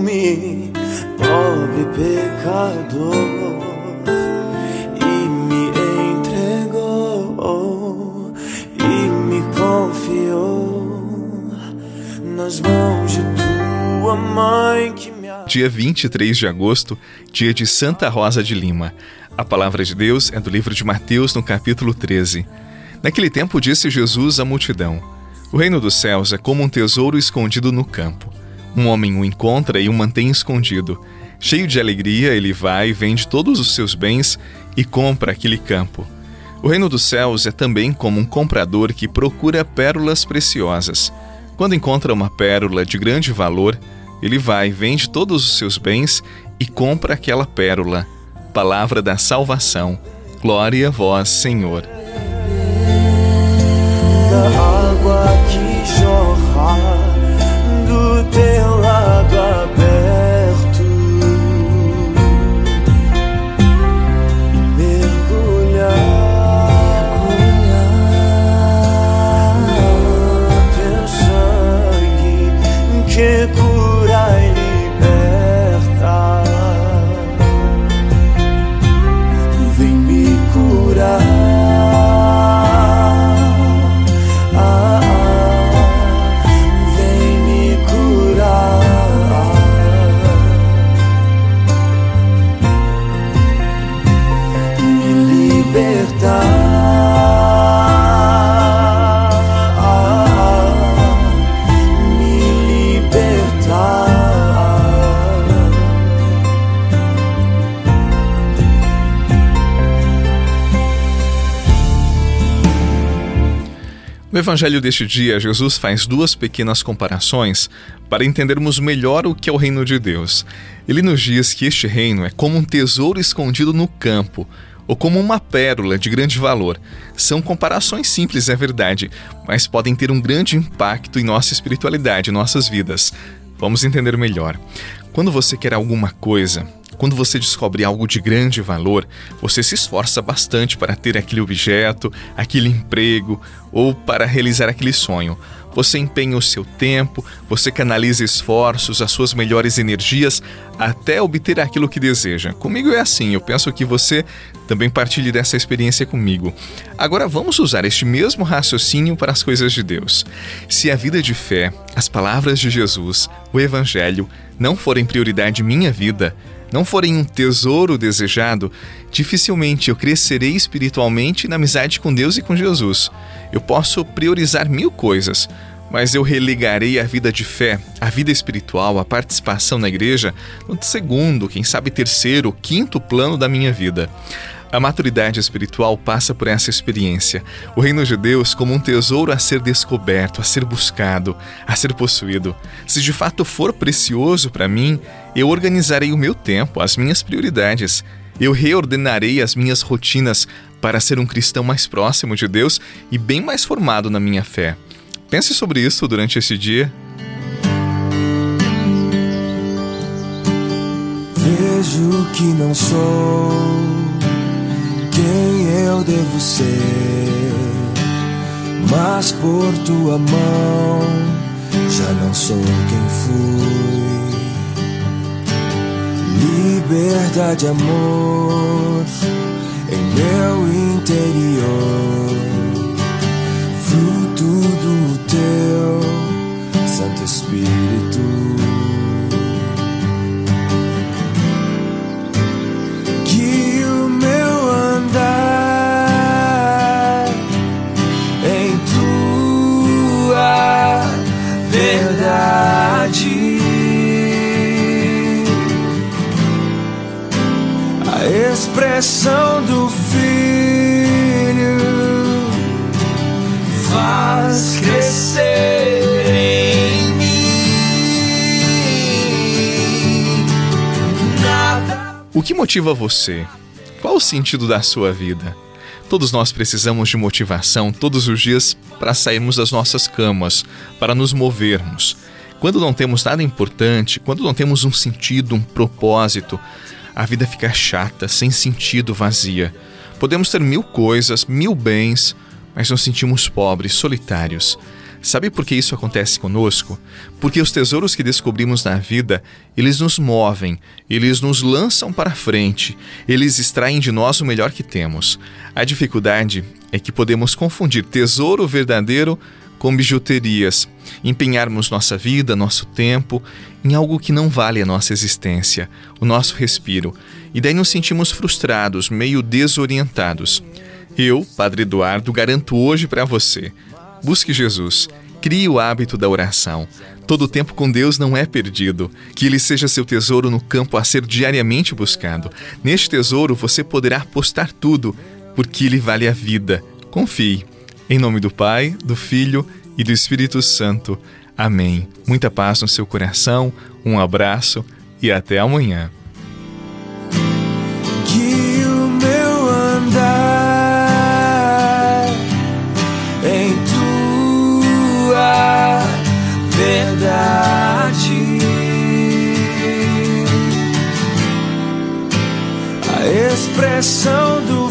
mim, pobre pecador, e me entregou e me confiou nas mãos de tua mãe que me Dia 23 de agosto, dia de Santa Rosa de Lima. A palavra de Deus é do livro de Mateus, no capítulo 13. Naquele tempo disse Jesus à multidão: O reino dos céus é como um tesouro escondido no campo. Um homem o encontra e o mantém escondido. Cheio de alegria, ele vai vende todos os seus bens e compra aquele campo. O reino dos céus é também como um comprador que procura pérolas preciosas. Quando encontra uma pérola de grande valor, ele vai, vende todos os seus bens e compra aquela pérola. Palavra da salvação. Glória a vós, Senhor. Evangelho deste dia, Jesus faz duas pequenas comparações para entendermos melhor o que é o reino de Deus. Ele nos diz que este reino é como um tesouro escondido no campo, ou como uma pérola de grande valor. São comparações simples, é verdade, mas podem ter um grande impacto em nossa espiritualidade, em nossas vidas. Vamos entender melhor. Quando você quer alguma coisa, quando você descobre algo de grande valor, você se esforça bastante para ter aquele objeto, aquele emprego ou para realizar aquele sonho. Você empenha o seu tempo, você canaliza esforços, as suas melhores energias até obter aquilo que deseja. Comigo é assim, eu penso que você também partilhe dessa experiência comigo. Agora vamos usar este mesmo raciocínio para as coisas de Deus. Se a vida de fé, as palavras de Jesus, o Evangelho não forem prioridade minha vida, não forem um tesouro desejado, dificilmente eu crescerei espiritualmente na amizade com Deus e com Jesus. Eu posso priorizar mil coisas, mas eu relegarei a vida de fé, a vida espiritual, a participação na igreja no segundo, quem sabe terceiro, quinto plano da minha vida. A maturidade espiritual passa por essa experiência. O reino de Deus como um tesouro a ser descoberto, a ser buscado, a ser possuído. Se de fato for precioso para mim, eu organizarei o meu tempo, as minhas prioridades. Eu reordenarei as minhas rotinas para ser um cristão mais próximo de Deus e bem mais formado na minha fé. Pense sobre isso durante esse dia. Vejo que não sou quem eu devo ser, mas por tua mão já não sou quem fui. Liberdade, amor em meu interior, a expressão do Filho faz crescer em mim nada. O que motiva você? Qual o sentido da sua vida? Todos nós precisamos de motivação todos os dias para sairmos das nossas camas, para nos movermos. Quando não temos nada importante, quando não temos um sentido, um propósito, a vida fica chata, sem sentido, vazia. Podemos ter mil coisas, mil bens, mas nos sentimos pobres, solitários. Sabe por que isso acontece conosco? Porque os tesouros que descobrimos na vida, eles nos movem, eles nos lançam para frente, eles extraem de nós o melhor que temos. A dificuldade é que podemos confundir tesouro verdadeiro com bijuterias, empenharmos nossa vida, nosso tempo em algo que não vale a nossa existência, o nosso respiro, e daí nos sentimos frustrados, meio desorientados. Eu, Padre Eduardo, garanto hoje para você: busque Jesus, crie o hábito da oração. Todo tempo com Deus não é perdido. Que ele seja seu tesouro no campo a ser diariamente buscado. Neste tesouro você poderá apostar tudo, porque ele vale a vida. Confie. Em nome do Pai, do Filho e do Espírito Santo. Amém. Muita paz no seu coração, um abraço e até amanhã. Que o meu andar em tua verdade. A expressão do